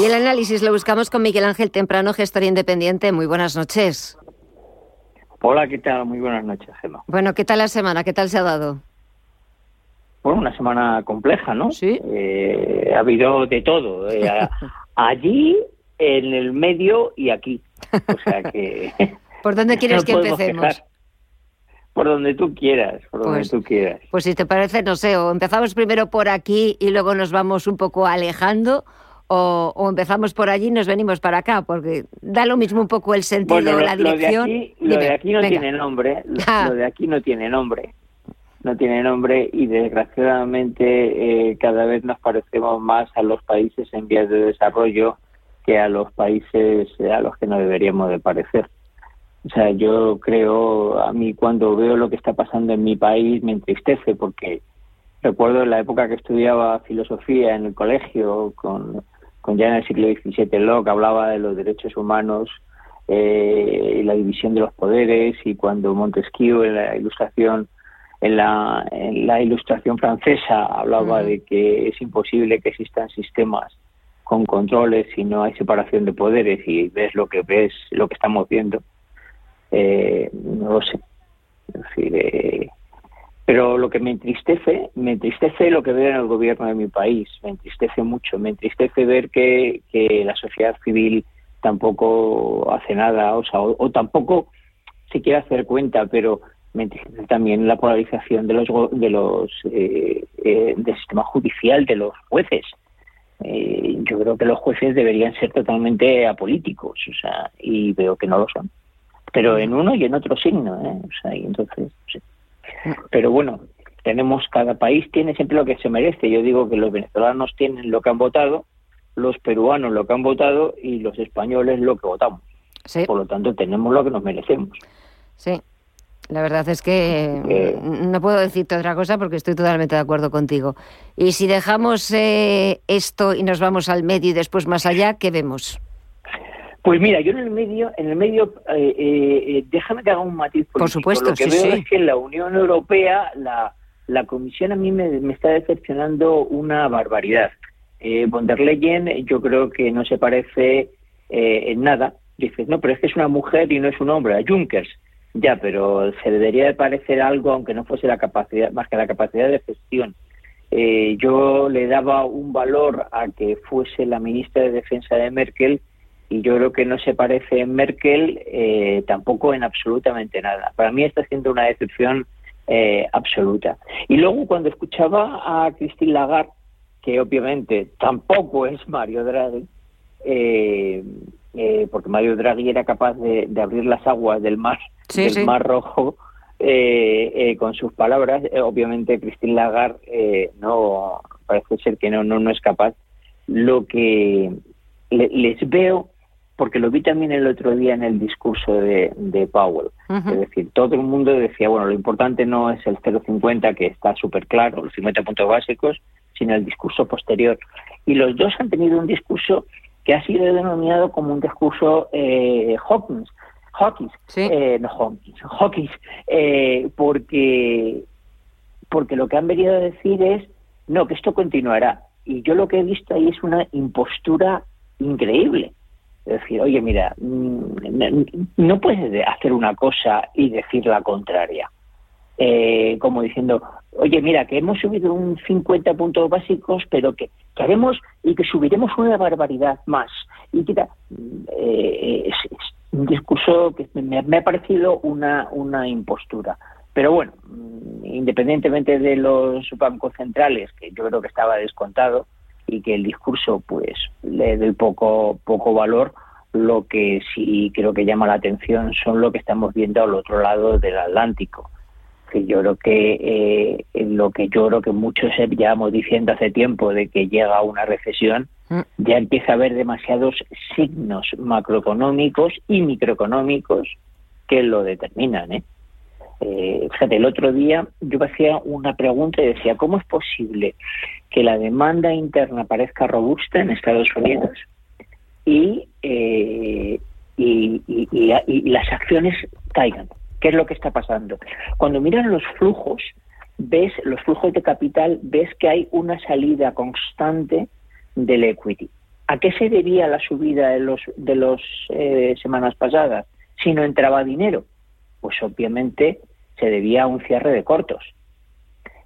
Y el análisis lo buscamos con Miguel Ángel Temprano, gestor independiente. Muy buenas noches. Hola, ¿qué tal? Muy buenas noches, Gemma. Bueno, ¿qué tal la semana? ¿Qué tal se ha dado? Bueno, una semana compleja, ¿no? Sí. Eh, ha habido de todo. eh, allí, en el medio y aquí. O sea que... ¿Por dónde quieres no que empecemos? quejar. Por donde tú quieras, por donde Pues- tú quieras. Pues si te parece, no sé, o empezamos primero por aquí y luego nos vamos un poco alejando, o, o empezamos por allí y nos venimos para acá, porque da lo mismo un poco el sentido, Bueno, lo, la lo de dirección. aquí, lo Dime, de aquí no venga. tiene nombre. Lo, Ah. lo de aquí no tiene nombre. No tiene nombre y desgraciadamente eh, cada vez nos parecemos más a los países en vías de desarrollo que a los países eh, a los que no deberíamos de parecer. O sea, yo creo, a mí cuando veo lo que está pasando en mi país me entristece porque recuerdo en la época que estudiaba filosofía en el colegio con, con ya en el siglo XVII Locke hablaba de los derechos humanos eh, y la división de los poderes y cuando Montesquieu en la ilustración en la, en la ilustración francesa hablaba de que es imposible que existan sistemas con controles si no hay separación de poderes y ves lo que ves lo que estamos viendo eh, no lo sé. Es decir, eh, pero lo que me entristece, me entristece lo que veo en el gobierno de mi país, me entristece mucho, me entristece ver que, que la sociedad civil tampoco hace nada, o sea, o, o tampoco se quiere hacer cuenta, pero me entristece también la polarización de los de los eh, eh, del sistema judicial, de los jueces. Eh, yo creo que los jueces deberían ser totalmente apolíticos, o sea, y veo que no lo son. Pero en uno y en otro signo, ¿eh? O sea, y entonces, sí. Pero bueno, tenemos, cada país tiene siempre lo que se merece. Yo digo que los venezolanos tienen lo que han votado, los peruanos lo que han votado y los españoles lo que votamos. Sí, Por lo tanto, tenemos lo que nos merecemos. sí. La verdad es que Eh. mm, no puedo decirte otra cosa porque estoy totalmente de acuerdo contigo. Y si dejamos eh, esto y nos vamos al medio y después más allá, ¿qué vemos? Pues mira, yo en el medio, en el medio, eh, eh, eh, déjame que haga un matiz político. Por supuesto, Lo que sí, veo sí. es que en la Unión Europea la, la Comisión a mí me, me está decepcionando una barbaridad. Eh, von der Leyen yo creo que no se parece eh, en nada. Dices, no, pero es que es una mujer y no es un hombre, a Junkers. Ya, pero se debería de parecer algo, aunque no fuese la capacidad, más que la capacidad de gestión. Eh, yo le daba un valor a que fuese la ministra de Defensa de Merkel y yo creo que no se parece en Merkel eh, tampoco en absolutamente nada. Para mí está siendo una decepción eh, absoluta. Y luego cuando escuchaba a Christine Lagarde, que obviamente tampoco es Mario Draghi, eh, eh, porque Mario Draghi era capaz de, de abrir las aguas del mar, Sí, del sí. mar rojo eh, eh, con sus palabras. Obviamente Christine Lagarde eh, no parece ser que no, no, no es capaz. Lo que le- les veo, porque lo vi también el otro día en el discurso de, de Powell, es decir, todo el mundo decía, bueno, lo importante no es el 0,50, que está súper claro, los 50 puntos básicos, sino el discurso posterior. Y los dos han tenido un discurso que ha sido denominado como un discurso eh, Hawkins, Hawkins, Sí. eh, no Hawkins, Hawkins, eh, porque, porque lo que han venido a decir es, no, que esto continuará. Y yo lo que he visto ahí es una impostura increíble. Es decir, oye, mira, mm, no puedes de- hacer una cosa y decir la contraria. Eh, como diciendo, oye, mira, que hemos subido un 50 puntos básicos, pero que, haremos y que subiremos una barbaridad más. Y que ta- eh, es, es un discurso que me, me ha parecido una, una impostura. Pero bueno, mm, independientemente de los bancos centrales, que yo creo que estaba descontado y que el discurso pues le dé poco, poco valor, lo que sí creo que llama la atención son lo que estamos viendo al otro lado del Atlántico. yo creo que eh, lo que yo creo que muchos llevamos diciendo hace tiempo de que llega una recesión, mm. ya empieza a haber demasiados signos macroeconómicos y microeconómicos que lo determinan. ¿eh? Eh, fíjate, el otro día yo hacía una pregunta y decía, ¿cómo es posible que la demanda interna parezca robusta en Estados Unidos y, y, y las acciones caigan? ¿Qué es lo que está pasando? Cuando miras los flujos, ves los flujos de capital, ves que hay una salida constante del equity. ¿A qué se debía la subida de los de las eh, semanas pasadas? Si no entraba dinero, pues obviamente se debía a un cierre de cortos.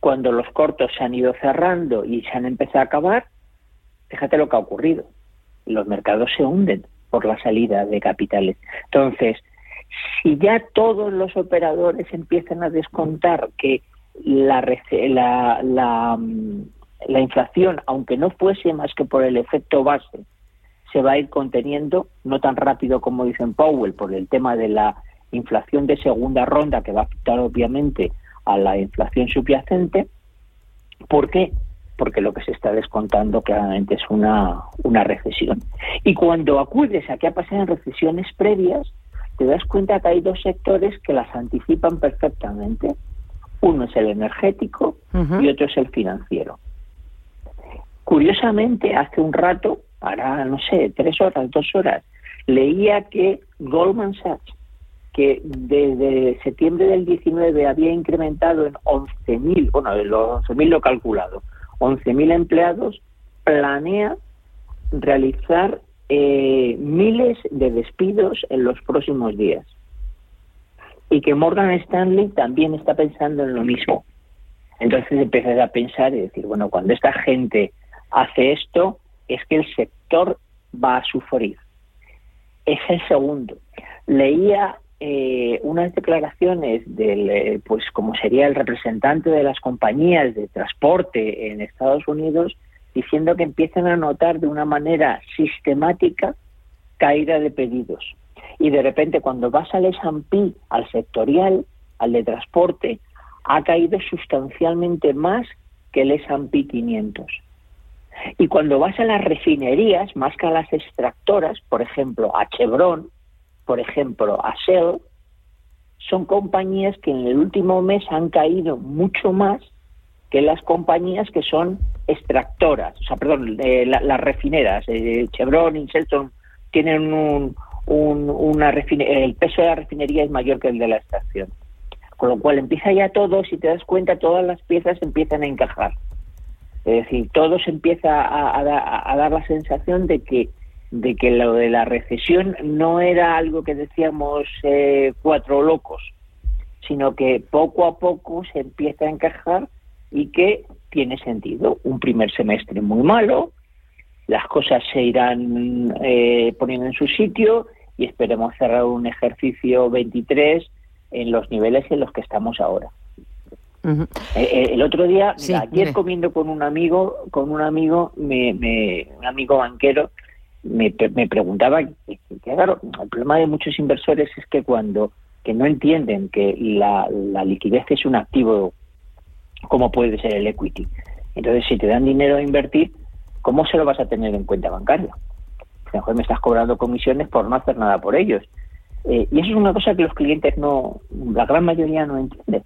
Cuando los cortos se han ido cerrando y se han empezado a acabar, fíjate lo que ha ocurrido. Los mercados se hunden por la salida de capitales. Entonces, si ya todos los operadores empiezan a descontar que la, la, mm, la, inflación, aunque no fuese más que por el efecto base, se va a ir conteniendo, no tan rápido como dicen Powell, por el tema de la inflación de segunda ronda, que va a afectar obviamente a la inflación subyacente. ¿Por qué? Porque lo que se está descontando claramente es una, una recesión. Y cuando acudes a qué ha pasado en recesiones previas, te das cuenta que hay dos sectores que las anticipan perfectamente. Uno es el energético y otro es el financiero. Curiosamente, hace un rato, ahora no sé, tres horas, dos horas, leía que Goldman Sachs, que desde septiembre del 19 había incrementado en 11.000, bueno, los 11.000 lo he calculado, 11.000 empleados, planea realizar eh, miles de despidos en los próximos días. Y que Morgan Stanley también está pensando en lo mismo. Entonces empecé a pensar y decir, bueno, cuando esta gente hace esto, es que el sector va a sufrir. Es el segundo. Leía eh, unas declaraciones del, eh, pues como sería el representante de las compañías de transporte en Estados Unidos, diciendo que empiezan a notar de una manera sistemática caída de pedidos. Y de repente cuando vas al S&P, al sectorial, al de transporte, ha caído sustancialmente más que el S&P 500. Y cuando vas a las refinerías, más que a las extractoras, por ejemplo, a Chevron, por ejemplo, a Shell, son compañías que en el último mes han caído mucho más que las compañías que son extractoras, o sea, perdón, eh, las refineras, eh, Chevron y Shelton tienen un, una el peso de la refinería es mayor que el de la extracción. Con lo cual empieza ya todo, si te das cuenta, todas las piezas empiezan a encajar. Es decir, todo se empieza a, dar la sensación de que de que lo de la recesión no era algo que decíamos eh, cuatro locos, sino que poco a poco se empieza a encajar y que tiene sentido. Un primer semestre muy malo, las cosas se irán eh, poniendo en su sitio y esperemos cerrar un ejercicio 23 en los niveles en los que estamos ahora. Eh, eh, el otro día, ayer comiendo con un amigo, con un amigo, me, un amigo banquero, me, me preguntaba, que, claro, el problema de muchos inversores es que cuando que no entienden que la, la liquidez es un activo como puede ser el equity. Entonces, si te dan dinero a invertir, ¿cómo se lo vas a tener en cuenta bancaria? Mejor me estás cobrando comisiones por no hacer nada por ellos. Eh, y eso es una cosa que los clientes no, la gran mayoría no entiende.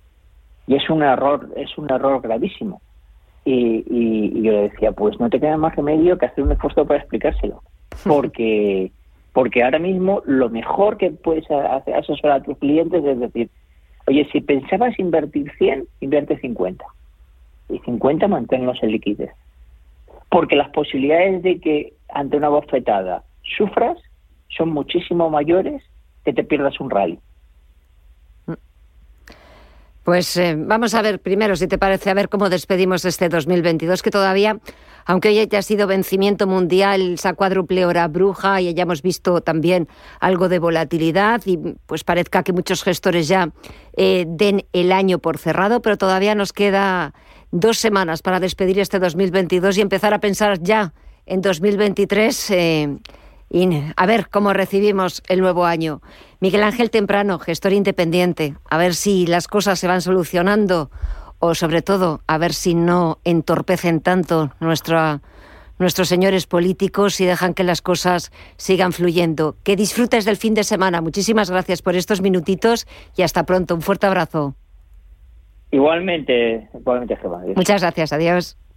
Y es un error, es un error gravísimo. Y, y, yo le decía, pues no te queda más remedio que hacer un esfuerzo para explicárselo. Porque, porque ahora mismo lo mejor que puedes hacer, asesorar a tus clientes es decir, Oye, si pensabas invertir 100, invierte 50. Y 50 manténlos en liquidez. Porque las posibilidades de que ante una bofetada sufras son muchísimo mayores que te pierdas un rally. Pues eh, vamos a ver primero, si te parece, a ver cómo despedimos este 2022, que todavía, aunque hoy haya sido vencimiento mundial, esa cuádruple hora bruja y hayamos visto también algo de volatilidad y pues parezca que muchos gestores ya eh, den el año por cerrado, pero todavía nos queda dos semanas para despedir este 2022 y empezar a pensar ya en 2023. Eh, a ver cómo recibimos el nuevo año. Miguel Ángel Temprano, gestor independiente, a ver si las cosas se van solucionando o sobre todo a ver si no entorpecen tanto nuestra, nuestros señores políticos y dejan que las cosas sigan fluyendo. Que disfrutes del fin de semana. Muchísimas gracias por estos minutitos y hasta pronto. Un fuerte abrazo. Igualmente, igualmente, Muchas gracias. Adiós.